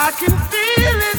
I can feel it.